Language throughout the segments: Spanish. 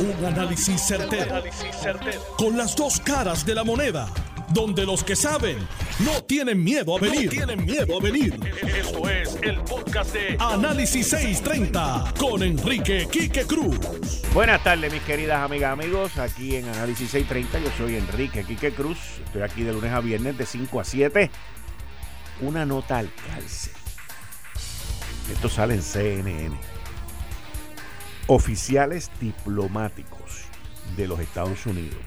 Un análisis certero, Con las dos caras de la moneda. Donde los que saben no tienen miedo a venir. tienen miedo a venir. Esto es el podcast de Análisis 630 con Enrique Quique Cruz. Buenas tardes, mis queridas amigas, amigos. Aquí en Análisis 630, yo soy Enrique Quique Cruz. Estoy aquí de lunes a viernes de 5 a 7. Una nota al cárcel. Esto sale en CNN oficiales diplomáticos de los Estados Unidos.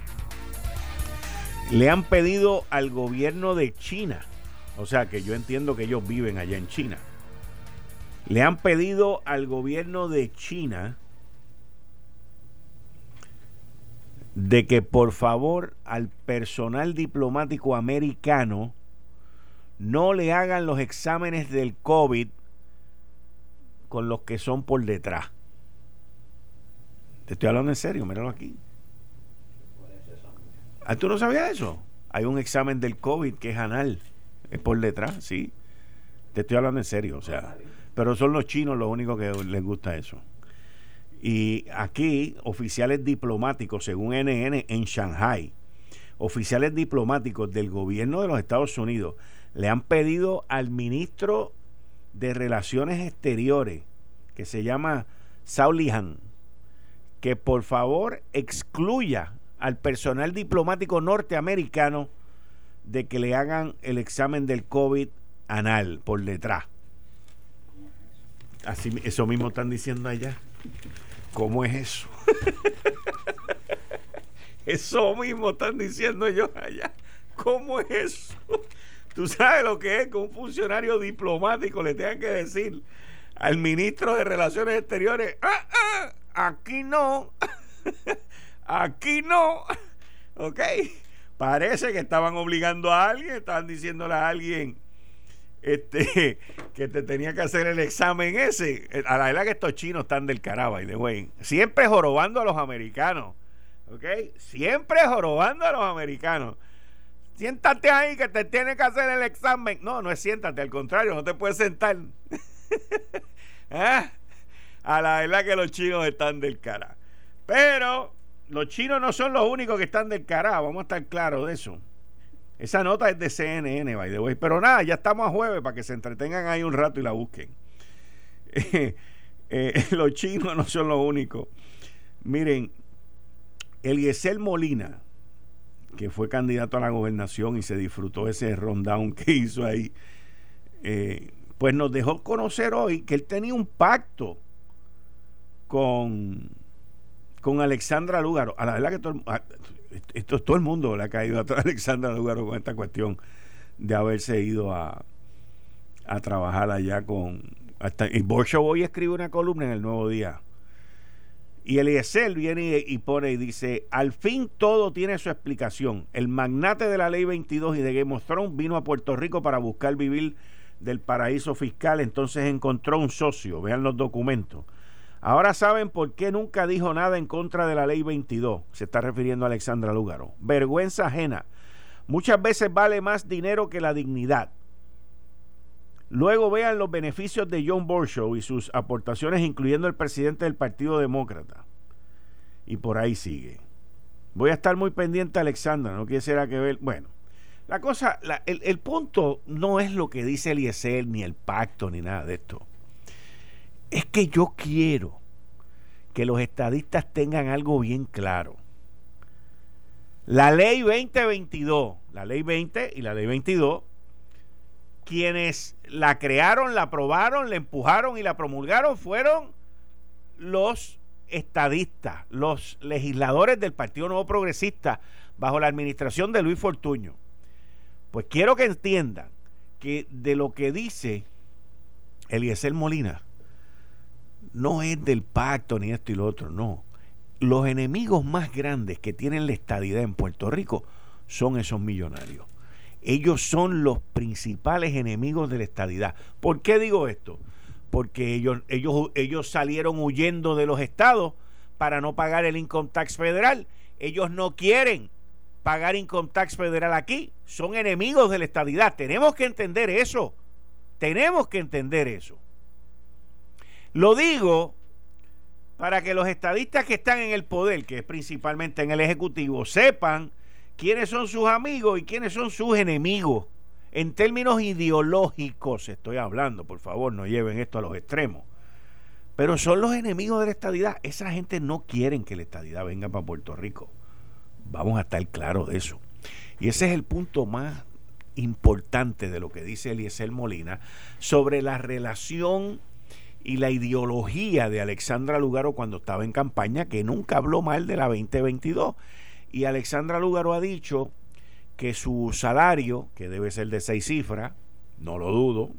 Le han pedido al gobierno de China, o sea que yo entiendo que ellos viven allá en China, le han pedido al gobierno de China de que por favor al personal diplomático americano no le hagan los exámenes del COVID con los que son por detrás estoy hablando en serio, míralo aquí. ¿Ah, ¿Tú no sabías eso? Hay un examen del COVID que es anal. Es por detrás, sí. Te estoy hablando en serio, o sea. Pero son los chinos los únicos que les gusta eso. Y aquí, oficiales diplomáticos, según NN, en Shanghai, oficiales diplomáticos del gobierno de los Estados Unidos le han pedido al ministro de Relaciones Exteriores, que se llama Zhao Lihan, que por favor excluya al personal diplomático norteamericano de que le hagan el examen del COVID anal por detrás. Así, eso mismo están diciendo allá. ¿Cómo es eso? eso mismo están diciendo ellos allá. ¿Cómo es eso? Tú sabes lo que es que un funcionario diplomático le tenga que decir al ministro de Relaciones Exteriores, ¡Ah, ah aquí no, aquí no, ok. Parece que estaban obligando a alguien, estaban diciéndole a alguien este, que te tenía que hacer el examen ese. A la verdad que estos chinos están del caraba y de güey. Siempre jorobando a los americanos. ¿Ok? Siempre jorobando a los americanos. Siéntate ahí que te tiene que hacer el examen. No, no es siéntate, al contrario, no te puedes sentar. ¿Ah? A la verdad que los chinos están del cara. Pero los chinos no son los únicos que están del cara, vamos a estar claros de eso. Esa nota es de CNN, by the way. Pero nada, ya estamos a jueves para que se entretengan ahí un rato y la busquen. Eh, los chinos no son los únicos. Miren, Eliezer Molina, que fue candidato a la gobernación y se disfrutó ese rundown que hizo ahí, eh, pues nos dejó conocer hoy que él tenía un pacto con, con Alexandra Lúgaro. A la verdad que todo, esto, todo el mundo le ha caído a Alexandra Lúgaro con esta cuestión de haberse ido a, a trabajar allá con. Hasta, y Borshow hoy escribe una columna en el Nuevo Día. Y Eliezer viene y, pone y dice: Al fin todo tiene su explicación. El magnate de la ley 22 y de Game of Thrones vino a Puerto Rico para buscar vivir del paraíso fiscal. Entonces encontró un socio. Vean los documentos Ahora saben por qué nunca dijo nada en contra de la ley 22. Se está refiriendo a Alexandra Lúgaro. Vergüenza ajena. Muchas veces vale más dinero que la dignidad. Luego vean los beneficios de John Borshow y sus aportaciones, incluyendo el presidente del Partido Demócrata. Y por ahí sigue. Voy a estar muy pendiente, Alexandra. No quisiera que ver. Bueno, la cosa, el, el, punto no es lo que dice Eliezer, ni el pacto, ni nada de esto. Es que yo quiero que los estadistas tengan algo bien claro. La ley 2022, la ley 20 y la ley 22, quienes la crearon, la aprobaron, la empujaron y la promulgaron fueron los estadistas, los legisladores del Partido Nuevo Progresista bajo la administración de Luis Fortuño. Pues quiero que entiendan que de lo que dice Eliezer Molina, no es del pacto ni esto y lo otro, no. Los enemigos más grandes que tienen la estadidad en Puerto Rico son esos millonarios. Ellos son los principales enemigos de la estadidad. ¿Por qué digo esto? Porque ellos, ellos, ellos salieron huyendo de los estados para no pagar el income tax federal. Ellos no quieren pagar income tax federal aquí. Son enemigos de la estadidad. Tenemos que entender eso. Tenemos que entender eso. Lo digo para que los estadistas que están en el poder, que es principalmente en el Ejecutivo, sepan quiénes son sus amigos y quiénes son sus enemigos. En términos ideológicos estoy hablando, por favor, no lleven esto a los extremos. Pero son los enemigos de la estadidad. Esa gente no quiere que la estadidad venga para Puerto Rico. Vamos a estar claros de eso. Y ese es el punto más importante de lo que dice Eliezer Molina sobre la relación y la ideología de Alexandra Lugaro cuando estaba en campaña, que nunca habló mal de la 2022. Y Alexandra Lugaro ha dicho que su salario, que debe ser de seis cifras, no lo dudo,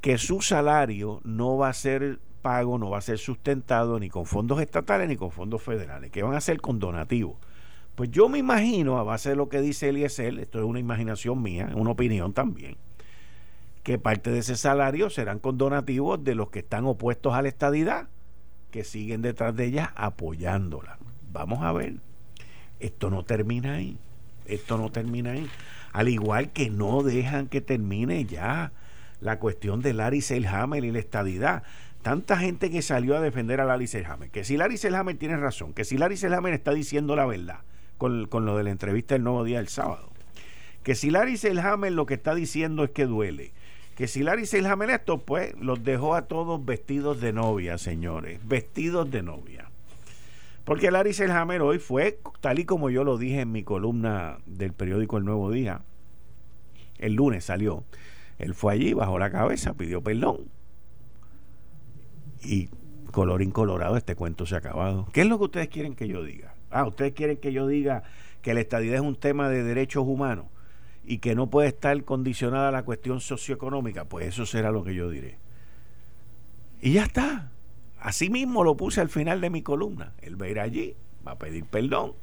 que su salario no va a ser pago, no va a ser sustentado ni con fondos estatales ni con fondos federales, que van a ser con donativos. Pues yo me imagino, a base de lo que dice Eliezer, esto es una imaginación mía, una opinión también, que parte de ese salario serán con donativos de los que están opuestos a la estadidad, que siguen detrás de ella apoyándola. Vamos a ver, esto no termina ahí, esto no termina ahí. Al igual que no dejan que termine ya la cuestión de Larry Selhammer y la estadidad. Tanta gente que salió a defender a Larry Selhammer, que si Larry Selhammer tiene razón, que si Larry Selhammer está diciendo la verdad con, con lo de la entrevista del nuevo día del sábado, que si Larry Selhammer lo que está diciendo es que duele, que si Larry Selhammer esto, pues los dejó a todos vestidos de novia, señores, vestidos de novia. Porque Larry Selhammer hoy fue, tal y como yo lo dije en mi columna del periódico El Nuevo Día, el lunes salió, él fue allí, bajó la cabeza, pidió perdón. Y color incolorado, este cuento se ha acabado. ¿Qué es lo que ustedes quieren que yo diga? Ah, ustedes quieren que yo diga que la estadidad es un tema de derechos humanos y que no puede estar condicionada la cuestión socioeconómica, pues eso será lo que yo diré. Y ya está. Así mismo lo puse al final de mi columna. Él va a ir allí, va a pedir perdón,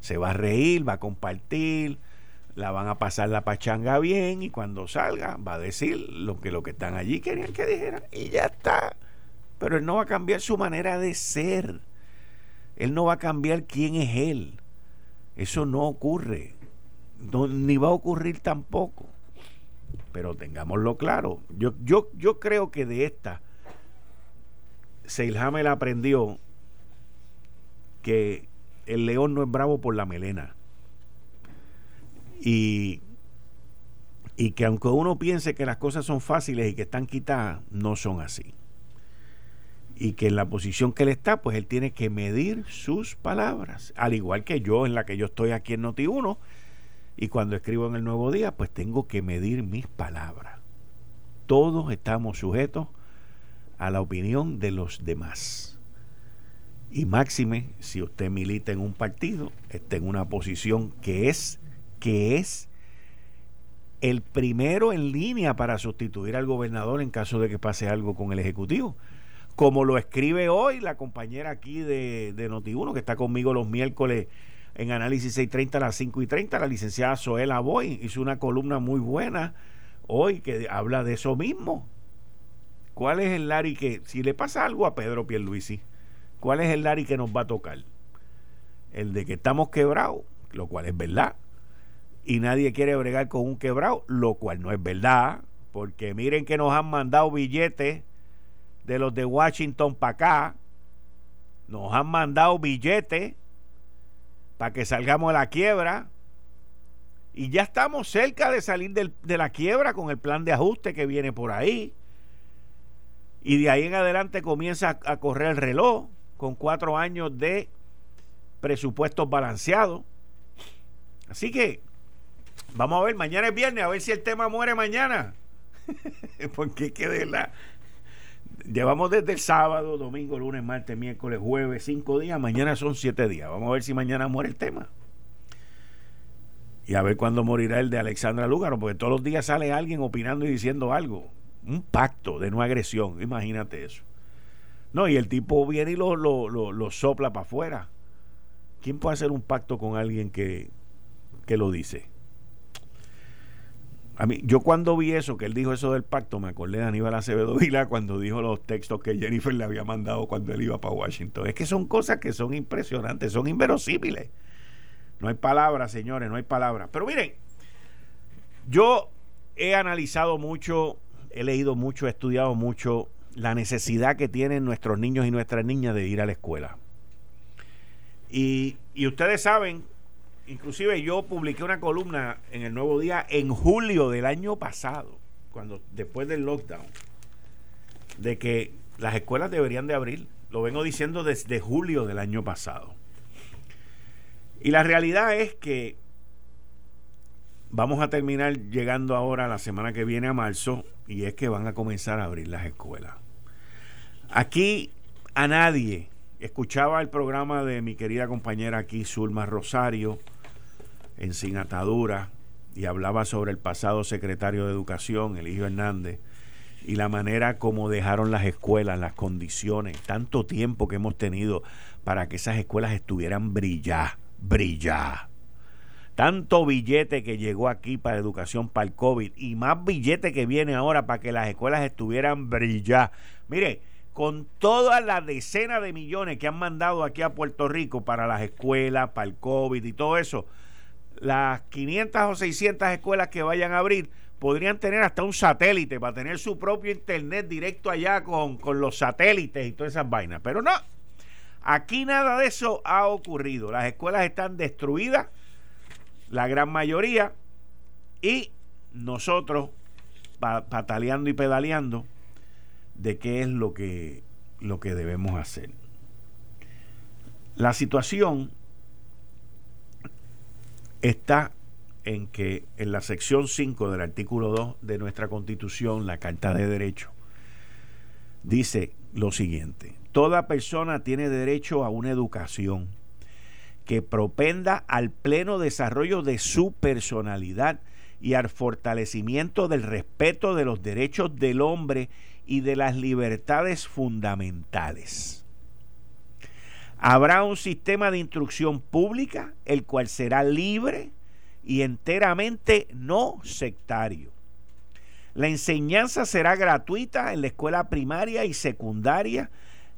se va a reír, va a compartir, la van a pasar la pachanga bien y cuando salga va a decir lo que los que están allí querían que dijeran y ya está. Pero él no va a cambiar su manera de ser. Él no va a cambiar quién es él. Eso no ocurre ni va a ocurrir tampoco. Pero tengámoslo claro. Yo, yo, yo creo que de esta, Seilhammer aprendió que el león no es bravo por la melena. Y, y que aunque uno piense que las cosas son fáciles y que están quitadas, no son así. Y que en la posición que él está, pues él tiene que medir sus palabras. Al igual que yo, en la que yo estoy aquí en Noti1, y cuando escribo en el nuevo día, pues tengo que medir mis palabras. Todos estamos sujetos a la opinión de los demás. Y máxime, si usted milita en un partido, está en una posición que es, que es el primero en línea para sustituir al gobernador en caso de que pase algo con el Ejecutivo. Como lo escribe hoy la compañera aquí de, de Noti1, que está conmigo los miércoles en Análisis 630 a las 5 y 30. La licenciada Zoela Boy hizo una columna muy buena hoy que habla de eso mismo. ¿Cuál es el Lari que, si le pasa algo a Pedro Pierluisi, cuál es el Lari que nos va a tocar? El de que estamos quebrados, lo cual es verdad. Y nadie quiere bregar con un quebrado, lo cual no es verdad. Porque miren que nos han mandado billetes de los de Washington para acá. Nos han mandado billetes para que salgamos de la quiebra. Y ya estamos cerca de salir de la quiebra con el plan de ajuste que viene por ahí. Y de ahí en adelante comienza a, correr el reloj con cuatro años de presupuestos balanceados. Así que vamos a ver, mañana es viernes, a ver si el tema muere mañana. Porque que de la, Llevamos desde el sábado, domingo, lunes, martes, miércoles, jueves, cinco días. Mañana son siete días. Vamos a ver si mañana muere el tema. Y a ver cuándo morirá el de Alexandra Lúgaro, porque todos los días sale alguien opinando y diciendo algo. Un pacto de no agresión, imagínate eso. No, y el tipo viene y lo, lo, lo, sopla para afuera. ¿Quién puede hacer un pacto con alguien que, que lo dice? A mí, yo cuando vi eso, que él dijo eso del pacto, me acordé de Aníbal Acevedo Vila cuando dijo los textos que Jennifer le había mandado cuando él iba para Washington. Es que son cosas que son impresionantes, son inverosímiles. No hay palabras, señores, no hay palabras. Pero miren, yo he analizado mucho, he leído mucho, he estudiado mucho la necesidad que tienen nuestros niños y nuestras niñas de ir a la escuela. Y, y ustedes saben, inclusive yo publiqué una columna en el Nuevo Día en julio del año pasado, cuando después del lockdown, de que las escuelas deberían de abrir. Lo vengo diciendo desde julio del año pasado. Y la realidad es que vamos a terminar llegando ahora la semana que viene a marzo y es que van a comenzar a abrir las escuelas. Aquí a nadie escuchaba el programa de mi querida compañera aquí, Zulma Rosario, en Sin Atadura, y hablaba sobre el pasado secretario de Educación, el hijo Hernández, y la manera como dejaron las escuelas, las condiciones, tanto tiempo que hemos tenido para que esas escuelas estuvieran brillar, brillar. Tanto billete que llegó aquí para educación para el COVID y más billete que viene ahora para que las escuelas estuvieran brillar. Mire, con todas las decenas de millones que han mandado aquí a Puerto Rico para las escuelas, para el COVID y todo eso, las 500 o 600 escuelas que vayan a abrir podrían tener hasta un satélite para tener su propio internet directo allá con, con los satélites y todas esas vainas. Pero no, aquí nada de eso ha ocurrido. Las escuelas están destruidas, la gran mayoría, y nosotros pataleando y pedaleando de qué es lo que, lo que debemos hacer. La situación está en que en la sección 5 del artículo 2 de nuestra constitución, la Carta de Derecho, dice lo siguiente, toda persona tiene derecho a una educación que propenda al pleno desarrollo de su personalidad y al fortalecimiento del respeto de los derechos del hombre y de las libertades fundamentales. Habrá un sistema de instrucción pública, el cual será libre, y enteramente no sectario. La enseñanza será gratuita en la escuela primaria y secundaria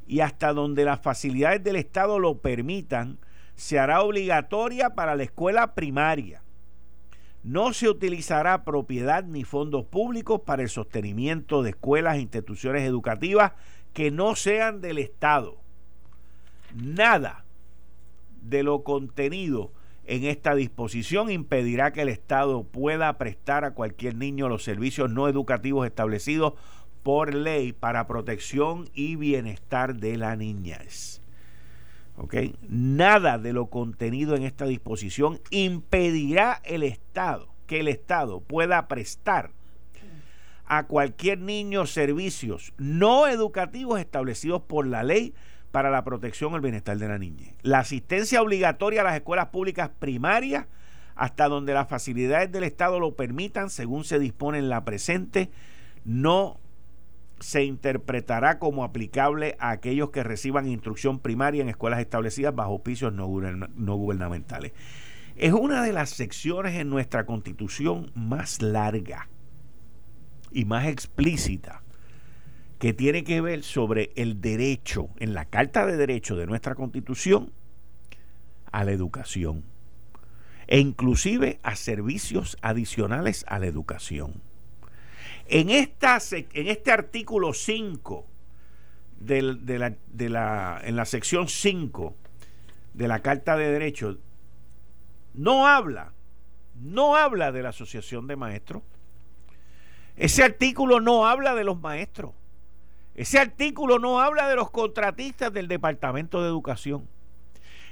y hasta donde las facilidades del Estado lo permitan, se hará obligatoria para la escuela primaria. No se utilizará propiedad ni fondos públicos para el sostenimiento de escuelas e instituciones educativas que no sean del Estado. Nada de lo contenido en esta disposición impedirá que el Estado pueda prestar a cualquier niño los servicios no educativos establecidos por ley para protección y bienestar de la niñez. Nada de lo contenido en esta disposición impedirá el Estado que el Estado pueda prestar a cualquier niño servicios no educativos establecidos por la ley para la protección el bienestar de la niña. La asistencia obligatoria a las escuelas públicas primarias hasta donde las facilidades del Estado lo permitan, según se dispone en la presente, no se interpretará como aplicable a aquellos que reciban instrucción primaria en escuelas establecidas bajo oficios no gubernamentales. Es una de las secciones en nuestra constitución más larga y más explícita que tiene que ver sobre el derecho, en la Carta de Derechos de nuestra Constitución, a la educación e inclusive a servicios adicionales a la educación. En, esta, en este artículo 5, de la, de la, en la sección 5 de la Carta de Derechos, no habla, no habla de la Asociación de Maestros. Ese artículo no habla de los maestros. Ese artículo no habla de los contratistas del Departamento de Educación.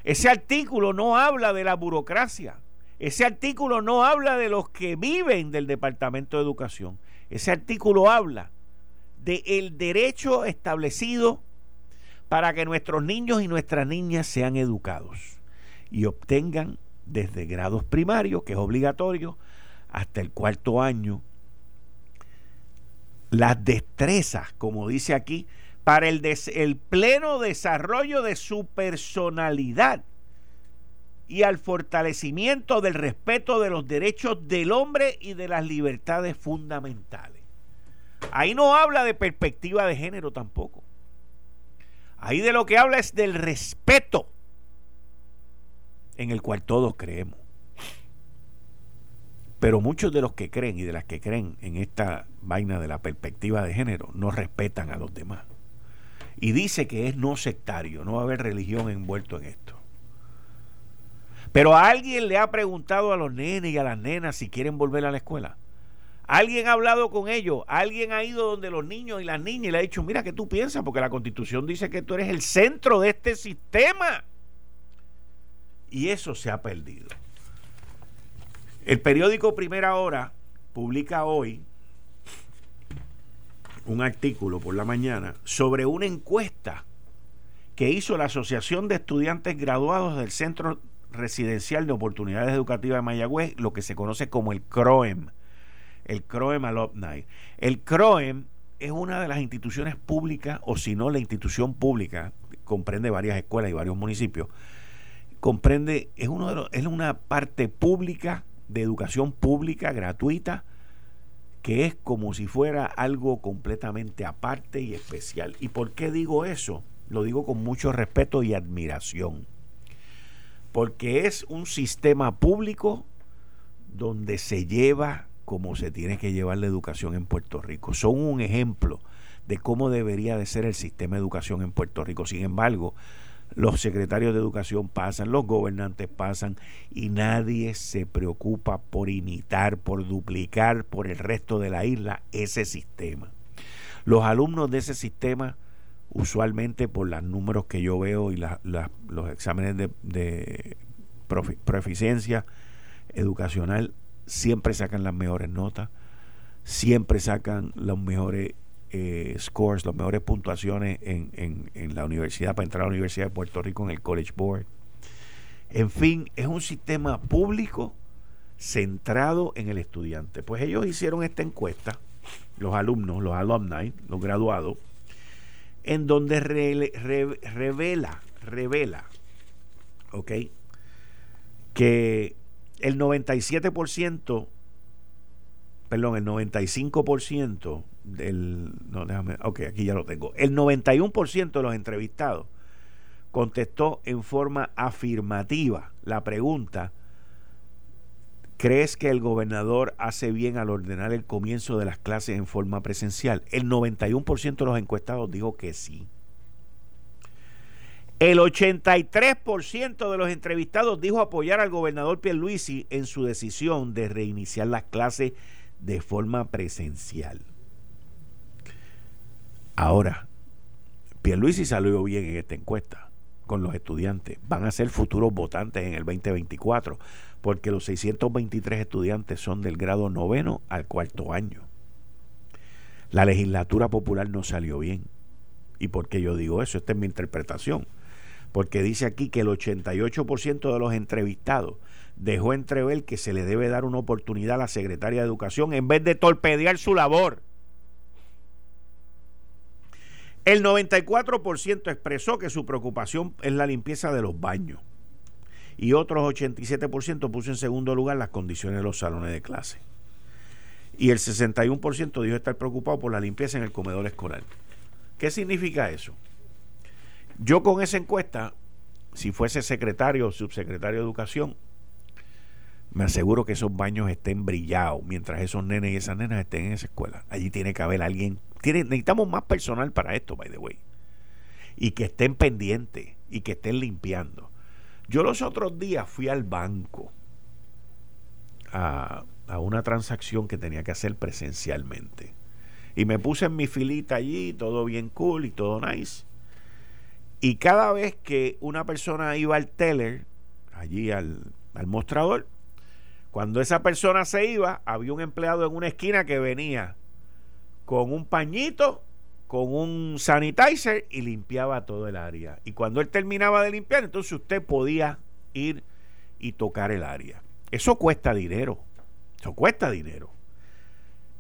Ese artículo no habla de la burocracia. Ese artículo no habla de los que viven del Departamento de Educación. Ese artículo habla de el derecho establecido para que nuestros niños y nuestras niñas sean educados y obtengan desde grados primarios, que es obligatorio, hasta el cuarto año las destrezas, como dice aquí, para el, pleno desarrollo de su personalidad y al fortalecimiento del respeto de los derechos del hombre y de las libertades fundamentales. Ahí no habla de perspectiva de género tampoco. Ahí de lo que habla es del respeto en el cual todos creemos. Pero muchos de los que creen y de las que creen en esta vaina de la perspectiva de género no respetan a los demás. Y dice que es no sectario, no va a haber religión envuelto en esto. Pero a alguien le ha preguntado a los nenes y a las nenas si quieren volver a la escuela. Alguien ha hablado con ellos, alguien ha ido donde los niños y las niñas y le ha dicho, mira, ¿qué tú piensas? Porque la constitución dice que tú eres el centro de este sistema. Y eso se ha perdido. El periódico Primera Hora publica hoy un artículo por la mañana sobre una encuesta que hizo la Asociación de Estudiantes Graduados del Centro Residencial de Oportunidades Educativas de Mayagüez, lo que se conoce como el CROEM el CROEM Alumni. El CROEM es una de las instituciones públicas, o si no, la institución pública, comprende varias escuelas y varios municipios, comprende, es, uno de los, es una parte pública de educación pública gratuita que es como si fuera algo completamente aparte y especial. ¿Y por qué digo eso? Lo digo con mucho respeto y admiración. Porque es un sistema público donde se lleva como se tiene que llevar la educación en Puerto Rico. Son un ejemplo de cómo debería de ser el sistema de educación en Puerto Rico. Sin embargo, los secretarios de educación pasan, los gobernantes pasan y nadie se preocupa por imitar, por duplicar por el resto de la isla ese sistema. Los alumnos de ese sistema, usualmente por los números que yo veo y los exámenes de, de proficiencia educacional, siempre sacan las mejores notas, siempre sacan los mejores eh, scores, las mejores puntuaciones en, en, la universidad para entrar a la Universidad de Puerto Rico en el College Board. En fin, es un sistema público centrado en el estudiante. Pues ellos hicieron esta encuesta, los alumnos, los alumni, los graduados, en donde revela, revela, ¿ok? Que el 97%, perdón, el 95% del, no, déjame, aquí ya lo tengo, el 91% de los entrevistados contestó en forma afirmativa la pregunta, ¿crees que el gobernador hace bien al ordenar el comienzo de las clases en forma presencial? El 91% de los encuestados dijo que sí. El 83% de los entrevistados dijo apoyar al gobernador Pierluisi en su decisión de reiniciar las clases de forma presencial. Ahora, Pierluisi salió bien en esta encuesta con los estudiantes. Van a ser futuros votantes en el 2024 porque los 623 estudiantes son del grado noveno al cuarto año. La legislatura popular no salió bien. ¿Y por qué yo digo eso? Esta es mi interpretación porque dice aquí que el 88% de los entrevistados dejó entrever que se le debe dar una oportunidad a la secretaria de Educación en vez de torpedear su labor. El 94% expresó que su preocupación es la limpieza de los baños y otros 87% puso en segundo lugar las condiciones de los salones de clase. Y el 61% dijo estar preocupado por la limpieza en el comedor escolar. ¿Qué significa eso? Yo con esa encuesta, si fuese secretario o subsecretario de Educación, me aseguro que esos baños estén brillados mientras esos nenes y esas nenas estén en esa escuela. Allí tiene que haber alguien. Necesitamos más personal para esto, by the way. Y que estén pendientes y que estén limpiando. Yo los otros días fui al banco a, a una transacción que tenía que hacer presencialmente. Y me puse en mi filita allí, todo bien cool y todo nice. Y cada vez que una persona iba al teller, allí al, mostrador, cuando esa persona se iba, había un empleado en una esquina que venía con un pañito, con un sanitizer y limpiaba todo el área. Y cuando él terminaba de limpiar, entonces usted podía ir y tocar el área. Eso cuesta dinero. Eso cuesta dinero.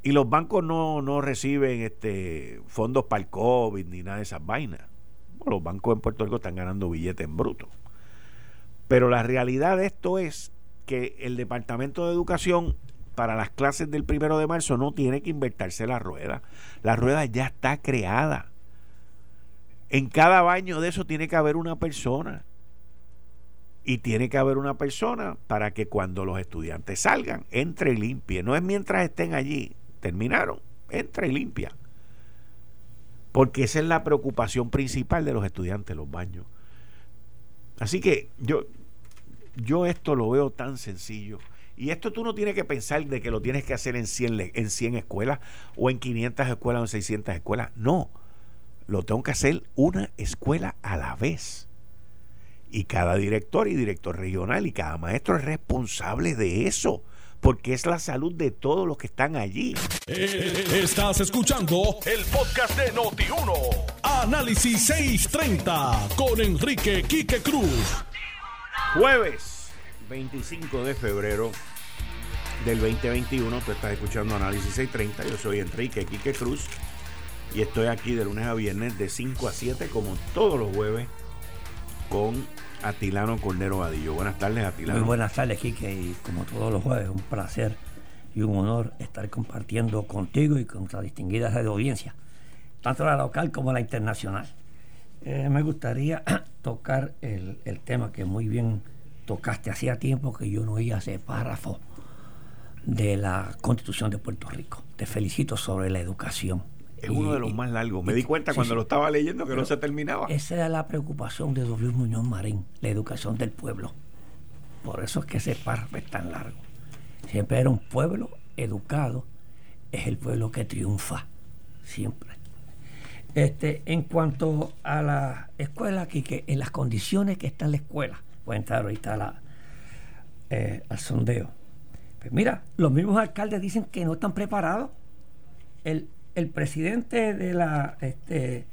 Y los bancos no, no reciben este fondos para el COVID ni nada de esas vainas los bancos en Puerto Rico están ganando billetes en bruto. Pero la realidad de esto es que el Departamento de Educación para las clases del primero de marzo no tiene que invertirse la rueda. La rueda ya está creada. En cada baño de eso tiene que haber una persona. Y tiene que haber una persona para que cuando los estudiantes salgan, entre y limpie. No es mientras estén allí, terminaron, entre y limpia. Porque esa es la preocupación principal de los estudiantes, los baños. Así que yo, yo esto lo veo tan sencillo. Y esto tú no tienes que pensar de que lo tienes que hacer en 100, en 100 escuelas o en 500 escuelas o en 600 escuelas. No, lo tengo que hacer una escuela a la vez y cada director y director regional y cada maestro es responsable de eso porque es la salud de todos los que están allí. Eh, estás escuchando el podcast de Noti1. Análisis 630 con Enrique Quique Cruz. Jueves 25 de febrero del 2021. Tú estás escuchando Análisis 630. Yo soy Enrique Quique Cruz y estoy aquí de lunes a viernes de 5 a 7 como todos los jueves con Atilano Cordero Vadillo. Buenas tardes, Atilano. Muy buenas tardes, Quique, y como todos los jueves, un placer y un honor estar compartiendo contigo y con nuestra distinguida de audiencia, tanto la local como la internacional. Eh, me gustaría tocar el, el, tema que muy bien tocaste. Hacía tiempo que yo no oía ese párrafo de la Constitución de Puerto Rico. Te felicito sobre la educación es uno de los más largos. Me di cuenta cuando lo estaba leyendo que no se terminaba. Esa era la preocupación de W. Muñoz Marín, la educación del pueblo. Por eso es que ese párrafo es tan largo. Siempre era un pueblo educado, es el pueblo que triunfa, siempre. Este, en cuanto a la escuela, que en las condiciones que está la escuela, voy a entrar ahorita la, eh, al sondeo. Pues mira, los mismos alcaldes dicen que no están preparados. El, el presidente de la, este,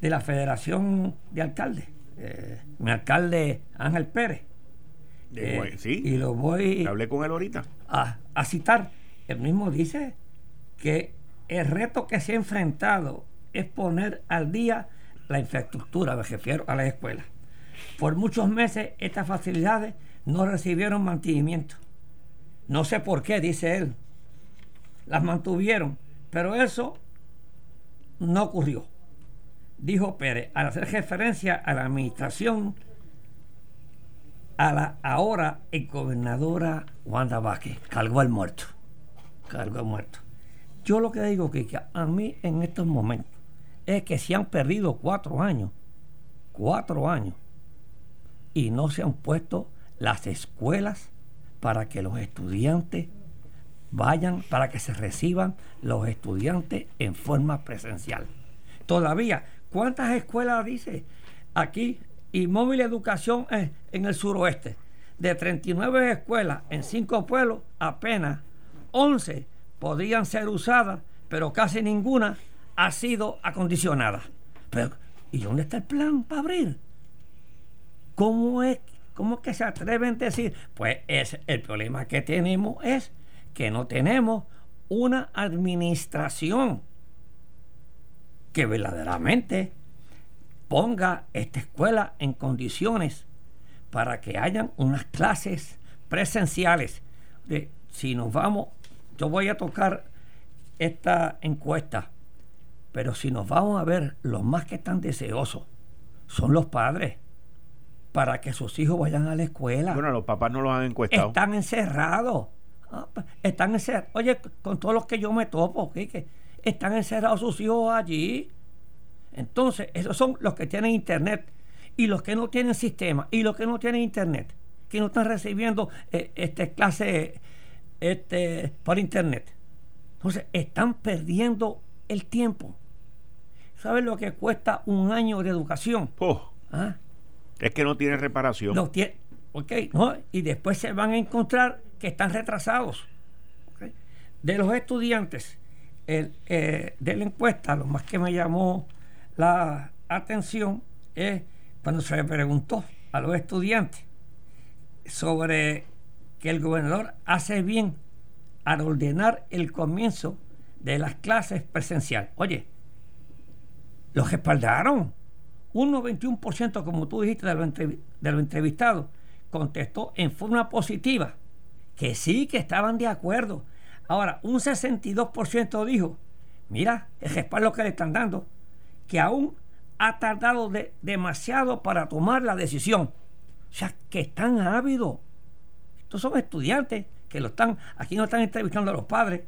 de la Federación de Alcaldes, eh, mi alcalde Ángel Pérez. Eh, sí, y lo voy hablé con él ahorita. A, a citar. Él mismo dice que el reto que se ha enfrentado es poner al día la infraestructura, me refiero a las escuelas. Por muchos meses estas facilidades no recibieron mantenimiento. No sé por qué, dice él. Las mantuvieron pero eso no ocurrió. Dijo Pérez, al hacer referencia a la administración, a la ahora gobernadora Wanda Vázquez, cargó al muerto. Cargó al muerto. Yo lo que digo que a mí en estos momentos es que se han perdido cuatro años, cuatro años, y no se han puesto las escuelas para que los estudiantes vayan para que se reciban los estudiantes en forma presencial. Todavía, ¿cuántas escuelas dice aquí? Y móvil educación en el suroeste. De 39 escuelas en 5 pueblos, apenas 11 podrían ser usadas, pero casi ninguna ha sido acondicionada. Pero, ¿y dónde está el plan para abrir? ¿Cómo es, cómo que se atreven a decir? Pues es, el problema que tenemos es que no tenemos una administración que verdaderamente ponga esta escuela en condiciones para que hayan unas clases presenciales. De, si nos vamos, yo voy a tocar esta encuesta, pero si nos vamos a ver, los más que están deseosos son los padres para que sus hijos vayan a la escuela. Bueno, los papás no los han encuestado. Están encerrados Ah, pues, están encerrados. Oye, con todos los que yo me topo, que están encerrados sus hijos allí. Entonces, esos son los que tienen internet y los que no tienen sistema y los que no tienen internet, que no están recibiendo eh, este clase este, por internet. Entonces, están perdiendo el tiempo. ¿Sabes lo que cuesta un año de educación? Oh, ¿Ah? Es que no tiene reparación. No tiene, ok, no, y después se van a encontrar que están retrasados. De los estudiantes, el, eh, de la encuesta, lo más que me llamó la atención es cuando se le preguntó a los estudiantes sobre que el gobernador hace bien al ordenar el comienzo de las clases presencial. Oye, los respaldaron. Un 91%, como tú dijiste, de los, de entrevistados contestó en forma positiva que sí, que estaban de acuerdo. Ahora, un 62% dijo, mira, el respaldo que le están dando, que aún ha tardado demasiado para tomar la decisión. O sea, que están ávidos. Estos son estudiantes que lo están, aquí no están entrevistando a los padres.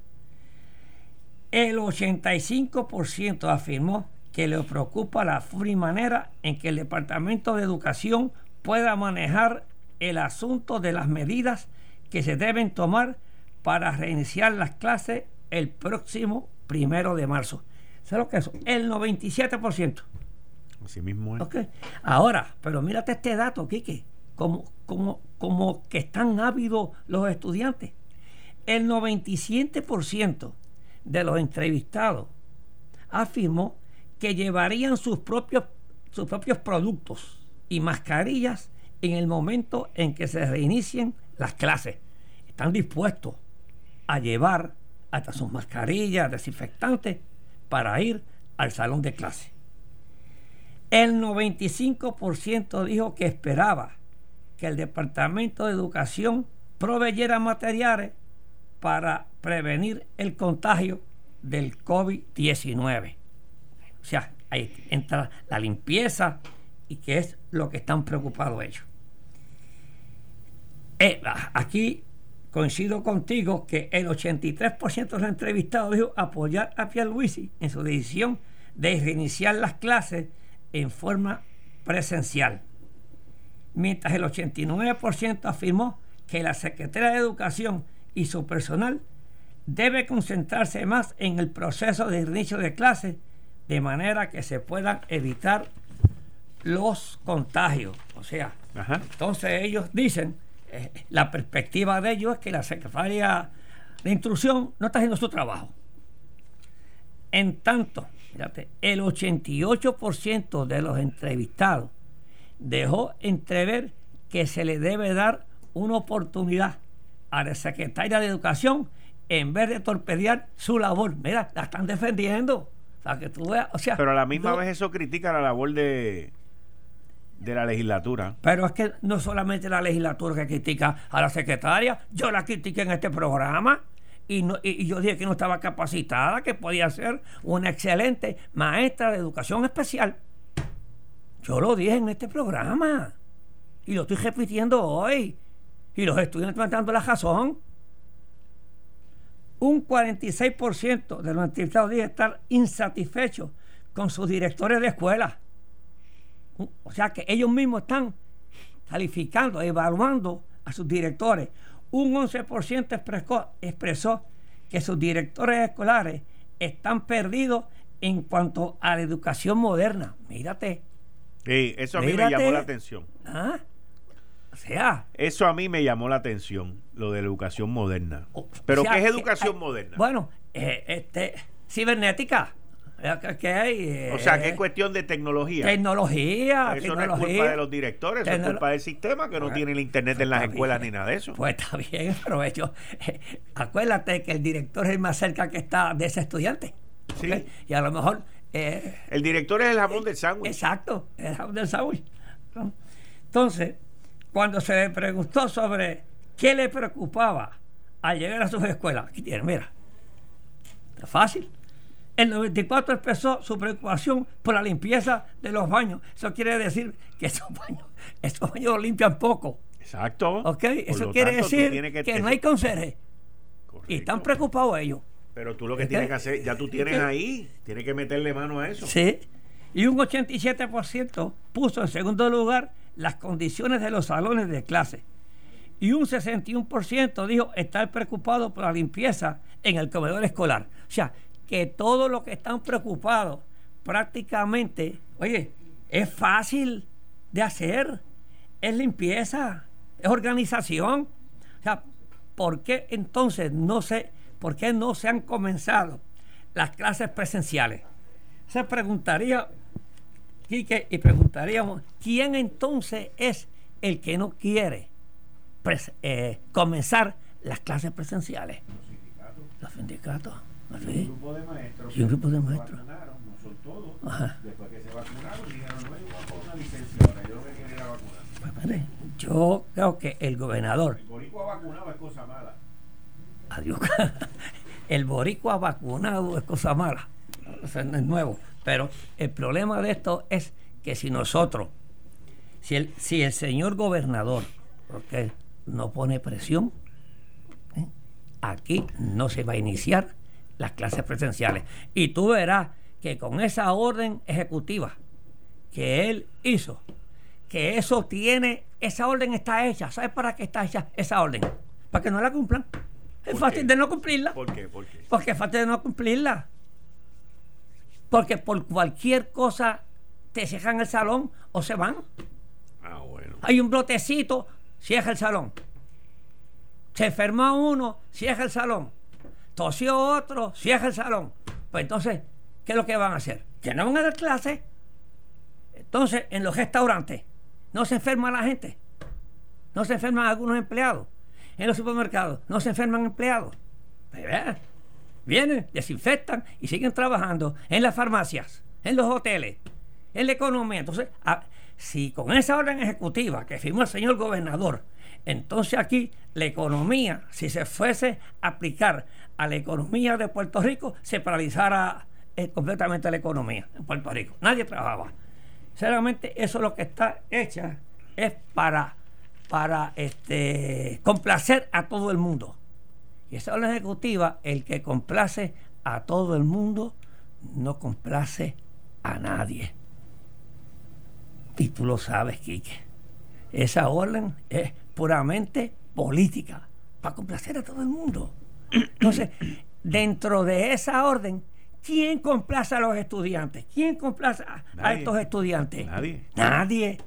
El 85% afirmó que le preocupa la manera en que el Departamento de Educación pueda manejar el asunto de las medidas que se deben tomar para reiniciar las clases el próximo primero de marzo. ¿Sabes lo que es? El 97%. Así mismo es. Okay. Ahora, pero mírate este dato, Kike, como, como, como que están ávidos los estudiantes. El 97% de los entrevistados afirmó que llevarían sus propios, sus propios productos y mascarillas en el momento en que se reinicien las clases. Están dispuestos a llevar hasta sus mascarillas, desinfectantes, para ir al salón de clase. El 95% dijo que esperaba que el Departamento de Educación proveyera materiales para prevenir el contagio del COVID-19. O sea, ahí entra la limpieza y que es lo que están preocupados ellos. Eh, aquí coincido contigo que el 83% de los entrevistados dijo apoyar a Pierluisi en su decisión de reiniciar las clases en forma presencial, mientras el 89% afirmó que la Secretaría de Educación y su personal debe concentrarse más en el proceso de inicio de clases de manera que se puedan evitar los contagios. O sea, entonces ellos dicen, eh, la perspectiva de ellos es que la Secretaría de Instrucción no está haciendo su trabajo. En tanto, fíjate, el 88% de los entrevistados dejó entrever que se le debe dar una oportunidad a la secretaria de Educación en vez de torpedear su labor. Mira, la están defendiendo. Que tú veas, o sea, pero a la misma vez eso critica la labor de, de la legislatura. Pero es que no solamente la legislatura que critica a la secretaria, yo la critiqué en este programa y, no, y, yo dije que no estaba capacitada, que podía ser una excelente maestra de educación especial. Yo lo dije en este programa y lo estoy repitiendo hoy. Y los estudiantes me están dando la razón. Un 46% de los entrevistados dicen estar insatisfechos con sus directores de escuela. O sea que ellos mismos están calificando, evaluando a sus directores. Un 11% expresó, expresó que sus directores escolares están perdidos en cuanto a la educación moderna. Mírate. Sí, eso a mí me llamó la atención. ¿Ah? O sea. Eso a mí me llamó la atención, lo de la educación moderna. Pero, ¿qué es educación moderna? Bueno, eh, este, cibernética. o sea, que es cuestión de tecnología. Tecnología. Eso no es culpa de los directores, es culpa del sistema que no tiene el internet en las escuelas ni nada de eso. Pues está bien, pero ellos, acuérdate que el director es el más cerca que está de ese estudiante. Sí. Y a lo mejor. Eh, el director es el jamón del sándwich. Exacto, el jamón del sándwich. Entonces, cuando se le preguntó sobre qué le preocupaba al llegar a sus escuelas, aquí tiene, mira, está fácil el 94 empezó su preocupación por la limpieza de los baños. Eso quiere decir que esos baños, esos baños limpian poco. Exacto. ¿Ok? Eso quiere decir que, no hay conserje. Y están preocupados ellos. Pero tú lo que tienes que hacer, ya tú tienes ahí, tienes que meterle mano a eso. Sí. Y un 87% puso en segundo lugar las condiciones de los salones de clase. Y un 61% dijo estar preocupado por la limpieza en el comedor escolar. O sea, que todos los que están preocupados prácticamente, oye, es fácil de hacer, es limpieza, es organización. O sea, ¿por qué entonces no se, por qué no se han comenzado las clases presenciales? Se preguntaría, Quique, y preguntaríamos, ¿quién entonces es el que no quiere eh, comenzar las clases presenciales? Los sindicatos. Un grupo de maestros. Y un grupo de maestros. Vacunaron, no son todos. Ajá. Después que se vacunaron, dijeron, no, yo voy a poner una licencia ahora, yo lo que quería vacunar. Pues, padre, yo creo que el gobernador. El boricua vacunado es cosa mala. Adiós. el boricua vacunado es cosa mala. O sea, no es nuevo. Pero el problema de esto es que si nosotros si el, si el señor gobernador porque no pone presión, ¿eh? aquí no se va a iniciar las clases presenciales. Y tú verás que con esa orden ejecutiva que él hizo, que eso tiene, esa orden está hecha. ¿Sabes para qué está hecha esa orden? Para que no la cumplan. Es fácil de no cumplirla. ¿Por qué? ¿Por qué? Porque es fácil de no cumplirla. Porque por cualquier cosa te cierran el salón o se van. Ah, bueno. Hay un brotecito, cierra el salón. Se enfermó uno, cierra el salón. Tosió otro, cierra el salón. Pues entonces, ¿qué es lo que van a hacer? Que no van a dar clases. Entonces, en los restaurantes, no se enferma la gente. No se enferman algunos empleados. En los supermercados, no se enferman empleados. Pues, Vienen, desinfectan y siguen trabajando en las farmacias, en los hoteles, en la economía. Entonces, si con esa orden ejecutiva que firmó el señor gobernador, entonces aquí la economía, si se fuese a aplicar a la economía de Puerto Rico, se paralizara eh, completamente la economía en Puerto Rico. Nadie trabajaba. Sinceramente, eso es lo que está hecha, es para, para este, complacer a todo el mundo. Y esa orden ejecutiva, el que complace a todo el mundo, no complace a nadie. Y tú lo sabes, Quique. Esa orden es puramente política, para complacer a todo el mundo. Entonces, dentro de esa orden, ¿quién complace a los estudiantes? ¿Quién complace a, estos estudiantes? Nadie. Nadie.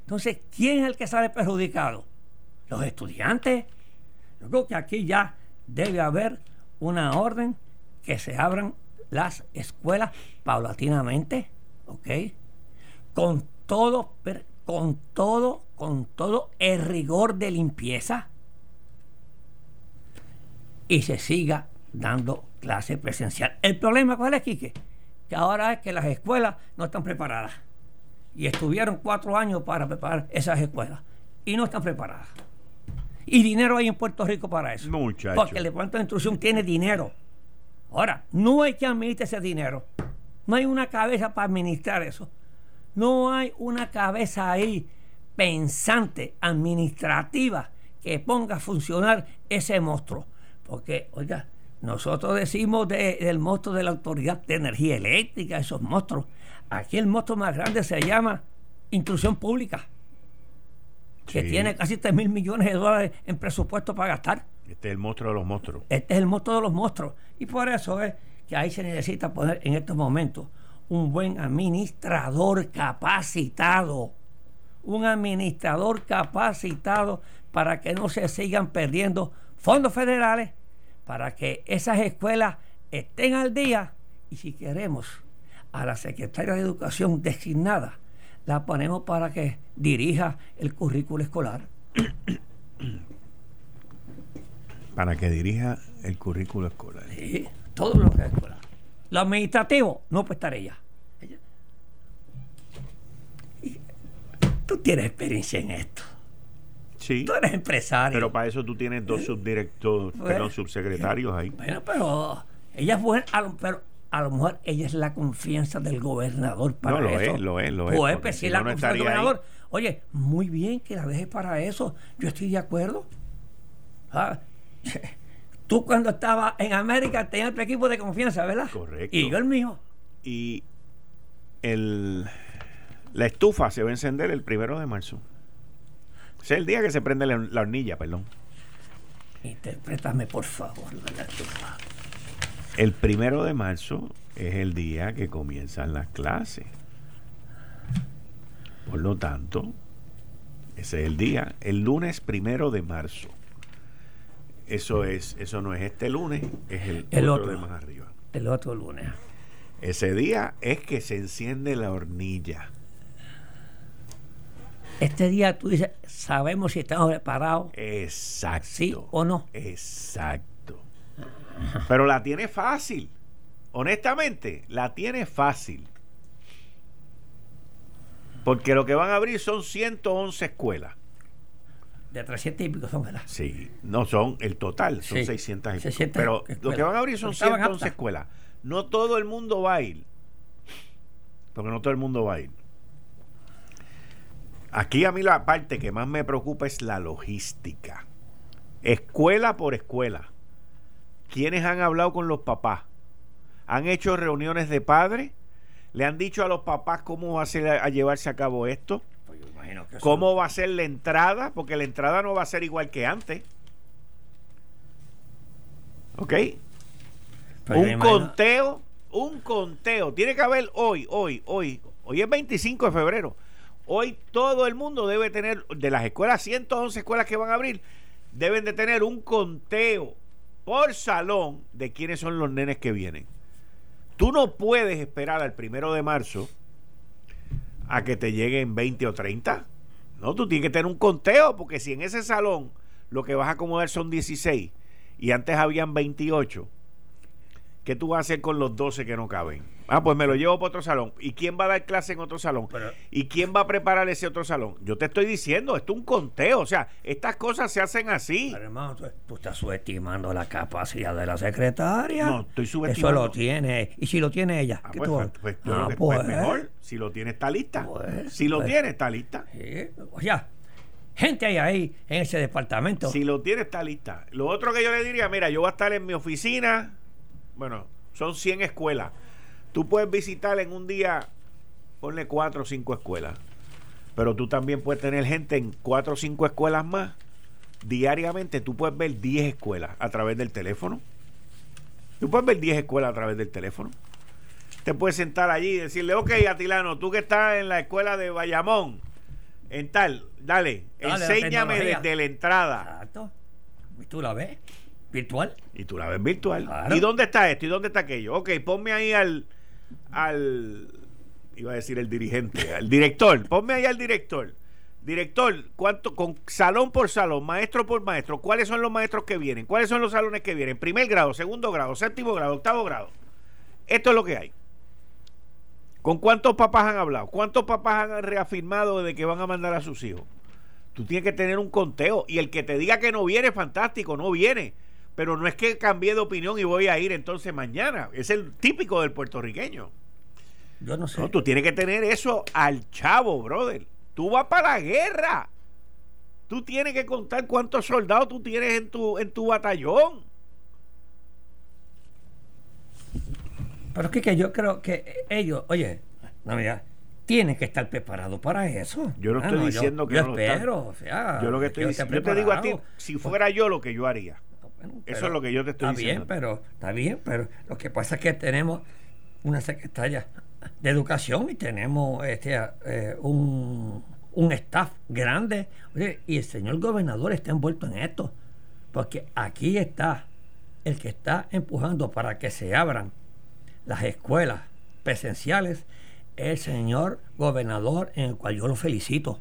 Entonces, ¿quién es el que sale perjudicado? Los estudiantes. Yo creo que aquí ya debe haber una orden que se abran las escuelas paulatinamente, ¿ok? Con todo, con todo, con todo el rigor de limpieza y se siga dando clase presencial. El problema, ¿cuál es, Quique? Que ahora es que las escuelas no están preparadas. Y estuvieron cuatro años para preparar esas escuelas. Y no están preparadas. Y dinero hay en Puerto Rico para eso. Porque el Departamento de Instrucción tiene dinero. Ahora, no hay que administrar ese dinero. No hay una cabeza para administrar eso. No hay una cabeza ahí pensante, administrativa, que ponga a funcionar ese monstruo. Porque, oiga, nosotros decimos del monstruo de la Autoridad de Energía Eléctrica, esos monstruos. Aquí el monstruo más grande se llama Instrucción Pública que tiene casi 3 mil millones de dólares en presupuesto para gastar. Este es el monstruo de los monstruos. Este es el monstruo de los monstruos. Y por eso es que ahí se necesita poner en estos momentos un buen administrador capacitado. Un administrador capacitado para que no se sigan perdiendo fondos federales, para que esas escuelas estén al día y si queremos a la secretaria de Educación designada la ponemos para que dirija el currículo escolar. Para que dirija el currículo escolar. Sí, todo lo que es escolar. Lo administrativo, no puede estar ella. Tú tienes experiencia en esto. Sí. Tú eres empresario. Pero para eso tú tienes dos subdirectores, perdón, subsecretarios ahí. Bueno, pero ella es buena, pero a lo mejor ella es la confianza del gobernador para no, lo eso. Es, lo es, lo es. Pues, pues si la confianza del gobernador. Oye, muy bien que la dejes para eso. Yo estoy de acuerdo. Ah, tú cuando estabas en América tenías tu equipo de confianza, ¿verdad? Correcto. Y yo el mío. Y el, la estufa se va a encender el primero de marzo. es el día que se prende la, la hornilla, perdón. Interprétame, por favor, la estufa. El primero de marzo es el día que comienzan las clases. Por lo tanto, ese es el día, el lunes primero de marzo. Eso es, eso no es este lunes, es el, otro, de más arriba. El otro lunes. Ese día es que se enciende la hornilla. Este día tú dices, sabemos si estamos preparados. Exacto. Sí o no. Exacto. Pero la tiene fácil. Honestamente, la tiene fácil. Porque lo que van a abrir son 111 escuelas. De 300 y pico son, ¿verdad? Sí, no son el total, son 600 y pico. Pero lo que van a abrir son 111 escuelas. No todo el mundo va a ir. Porque no todo el mundo va a ir. Aquí a mí la parte que más me preocupa es la logística. Escuela por escuela. ¿Quiénes han hablado con los papás? ¿Han hecho reuniones de padres? ¿Le han dicho a los papás cómo va a, ser a llevarse a cabo esto? Pues ¿Cómo va a ser la entrada? Porque la entrada no va a ser igual que antes. ¿Ok? Pues un conteo, un conteo. Tiene que haber hoy, hoy, hoy. Hoy es 25 de febrero. Hoy todo el mundo debe tener, de las escuelas, 111 escuelas que van a abrir, deben de tener un conteo por salón de quiénes son los nenes que vienen. Tú no puedes esperar al primero de marzo a que te lleguen 20 o 30. No, tú tienes que tener un conteo, porque si en ese salón lo que vas a acomodar son 16 y antes habían 28, ¿qué tú vas a hacer con los 12 que no caben? Ah, pues me lo llevo para otro salón. ¿Y quién va a dar clase en otro salón? ¿Y quién va a preparar ese otro salón? Yo te estoy diciendo, esto es un conteo. O sea, estas cosas se hacen así. Pero hermano, tú, estás subestimando la capacidad de la secretaria. No, estoy subestimando. Eso lo tiene. ¿Y si lo tiene ella? Ah, pues, pues, pues, ah, pues, mejor. Si lo tiene, está lista. Pues, si lo tiene, está lista. O sea, gente hay ahí en ese departamento. Si lo tiene, está lista. Lo otro que yo le diría, mira, yo voy a estar en mi oficina. Bueno, son 100 escuelas Tú puedes visitar en un día, ponle cuatro o cinco escuelas, pero tú también puedes tener gente en cuatro o cinco escuelas más. Diariamente tú puedes ver 10 escuelas a través del teléfono. Tú puedes ver 10 escuelas a través del teléfono. Te puedes sentar allí y decirle, ok, Atilano, tú que estás en la escuela de Bayamón, en tal, dale, enséñame desde la entrada. Exacto. ¿Y tú la ves? ¿Virtual? Y tú la ves virtual. ¿Y dónde está esto? ¿Y dónde está aquello? Ok, ponme ahí al, al, iba a decir el dirigente, al director, ponme ahí al director. Director, ¿cuánto, con salón por salón, maestro por maestro, cuáles son los maestros que vienen? ¿Cuáles son los salones que vienen? Primer grado, segundo grado, séptimo grado, octavo grado. Esto es lo que hay. ¿Con cuántos papás han hablado? ¿Cuántos papás han reafirmado de que van a mandar a sus hijos? Tú tienes que tener un conteo. Y el que te diga que no viene, fantástico, no viene pero no es que cambie de opinión y voy a ir entonces mañana. Es el típico del puertorriqueño. Yo no sé. No, tú tienes que tener eso al chavo, brother. Tú vas para la guerra. Tú tienes que contar cuántos soldados tú tienes en tu, en tu batallón. Pero es que, yo creo que ellos, oye, no, mira, tienen que estar preparados para eso. Yo no ah, estoy diciendo que yo espero, o sea, yo lo que estoy diciendo, yo te digo a ti, si fuera yo lo que yo haría. Eso es lo que yo te estoy está diciendo. Bien, pero, está bien, pero lo que pasa es que tenemos una secretaria de educación y tenemos este, eh, un, un, staff grande. y el señor gobernador está envuelto en esto. Porque aquí está el que está empujando para que se abran las escuelas presenciales, el señor gobernador, en el cual yo lo felicito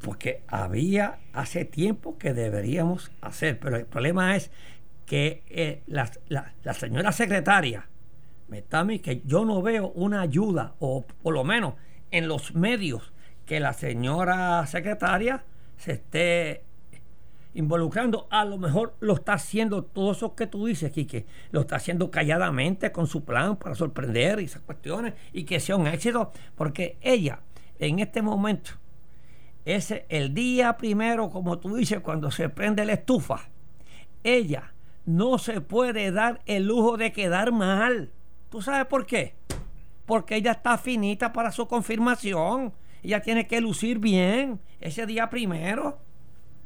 porque había hace tiempo que deberíamos hacer, pero el problema es que eh, la, señora secretaria, Metami, que yo no veo una ayuda, o por lo menos en los medios, que la señora secretaria se esté involucrando, a lo mejor lo está haciendo todo eso que tú dices, Quique, lo está haciendo calladamente con su plan para sorprender y esas cuestiones y que sea un éxito, porque ella en este momento es el día primero, como tú dices, cuando se prende la estufa. Ella no se puede dar el lujo de quedar mal. ¿Tú sabes por qué? Porque ella está finita para su confirmación. Ella tiene que lucir bien ese día primero.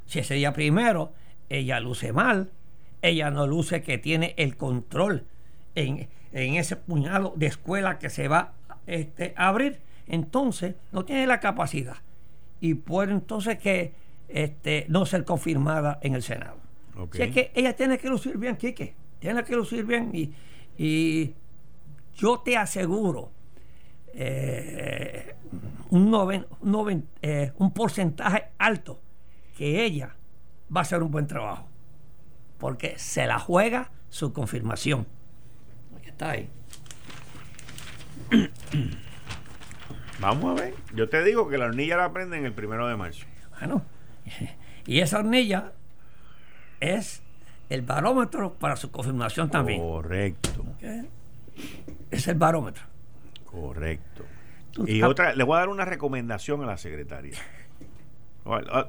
Si ese día primero ella luce mal, ella no luce que tiene el control en, ese puñado de escuela que se va este, a abrir, entonces no tiene la capacidad y puede entonces que este, no ser confirmada en el Senado. Okay. es que ella tiene que lucir bien, Quique, tiene que lucir bien y, yo te aseguro eh, un, eh, un porcentaje alto que ella va a hacer un buen trabajo porque se la juega su confirmación. Está ahí. Vamos a ver. Yo te digo que la hornilla la prenden el primero de marzo. Bueno, y esa hornilla es el barómetro para su confirmación también. Correcto. Es el barómetro. Correcto. Y otra, le voy a dar una recomendación a la secretaria.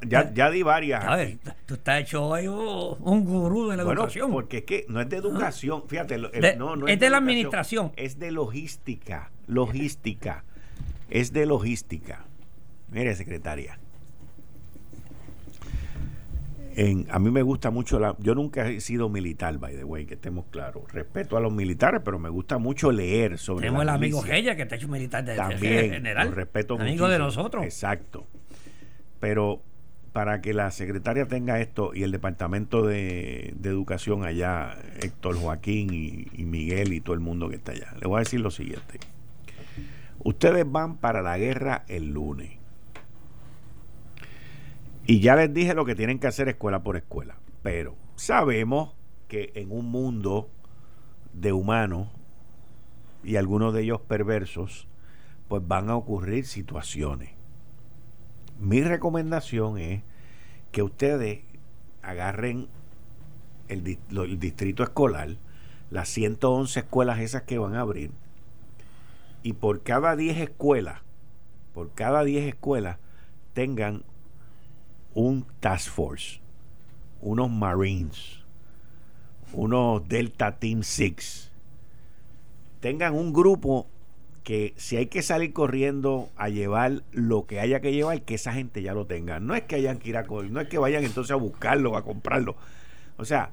Ya, ya di varias. Tú estás hecho hoy un gurú de la educación. Porque es que no es de educación, fíjate, no, es, de, la administración. Es de logística, logística. Es de logística. Mire, secretaria. En, a mí me gusta mucho la. Yo nunca he sido militar, by the way, que estemos claros. Respeto a los militares, pero me gusta mucho leer sobre. Tenemos el amigo Gella, que está hecho militar de, También, general. respeto Amigo de nosotros. Exacto. Pero para que la secretaria tenga esto y el departamento de, educación allá, Héctor Joaquín y, Miguel y todo el mundo que está allá, le voy a decir lo siguiente. Ustedes van para la guerra el lunes. Y ya les dije lo que tienen que hacer escuela por escuela. Pero sabemos que en un mundo de humanos y algunos de ellos perversos, pues van a ocurrir situaciones mi recomendación es que ustedes agarren el, distrito escolar, las 111 escuelas esas que van a abrir, y por cada 10 escuelas, por cada 10 escuelas, tengan un task force, unos Marines, unos Delta Team 6, tengan un grupo que si hay que salir corriendo a llevar lo que haya que llevar, que esa gente ya lo tenga. No es que hayan que ir a no es que vayan entonces a buscarlo, a comprarlo. O sea,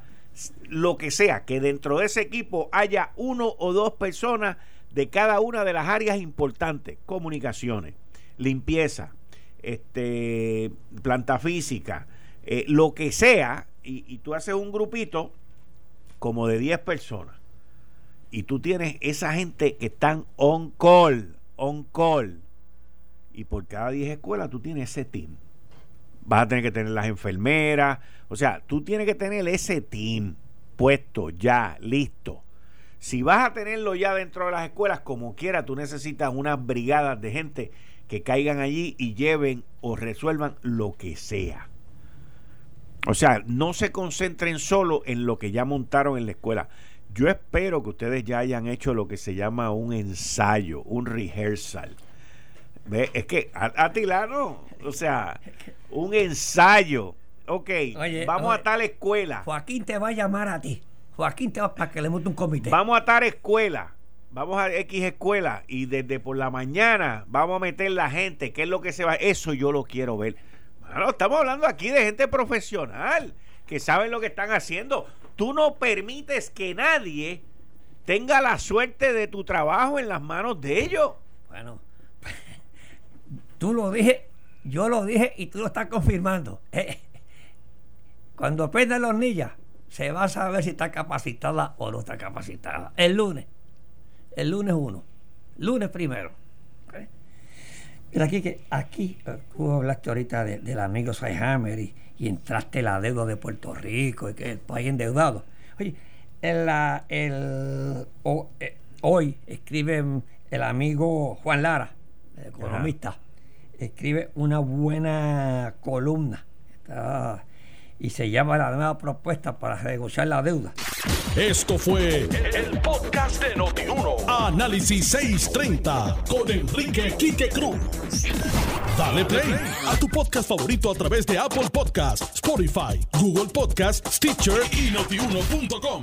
lo que sea, que dentro de ese equipo haya uno o dos personas de cada una de las áreas importantes, comunicaciones, limpieza, este, planta física, eh, lo que sea, y, y tú haces un grupito como de 10 personas y tú tienes esa gente que están on call, on call. Y por cada 10 escuelas tú tienes ese team. Vas a tener que tener las enfermeras. O sea, tú tienes que tener ese team puesto ya, listo. Si vas a tenerlo ya dentro de las escuelas, como quiera, tú necesitas unas brigadas de gente que caigan allí y lleven o resuelvan lo que sea. O sea, no se concentren solo en lo que ya montaron en la escuela. Yo espero que ustedes ya hayan hecho lo que se llama un ensayo, un rehearsal. ¿Ve? Es que, Atilano, o sea, un ensayo. Ok, vamos a tal escuela. Joaquín te va a llamar a ti. Joaquín te va para que le monte un comité. Vamos a tal escuela. Vamos a X escuela y desde por la mañana vamos a meter la gente. ¿Qué es lo que se va? Eso yo lo quiero ver. Bueno, estamos hablando aquí de gente profesional que saben lo que están haciendo. Tú no permites que nadie tenga la suerte de tu trabajo en las manos de ellos. Bueno, tú lo dije, yo lo dije y tú lo estás confirmando. Eh, cuando pierden los niñas, se va a saber si está capacitada o no está capacitada. El lunes. El lunes uno. Lunes primero. Mira aquí que aquí eh, tú hablaste ahorita del amigo Hammer y, y entraste la deuda de Puerto Rico y que el país endeudado. Oye, el, el, eh, hoy escribe el amigo Juan Lara, el economista, escribe una buena columna y se llama La nueva propuesta para negociar la deuda. Esto fue el, podcast de Notiuno. Análisis 630 con Enrique Quique Cruz. Dale play a tu podcast favorito a través de Apple Podcasts, Spotify, Google Podcasts, Stitcher y notiuno.com.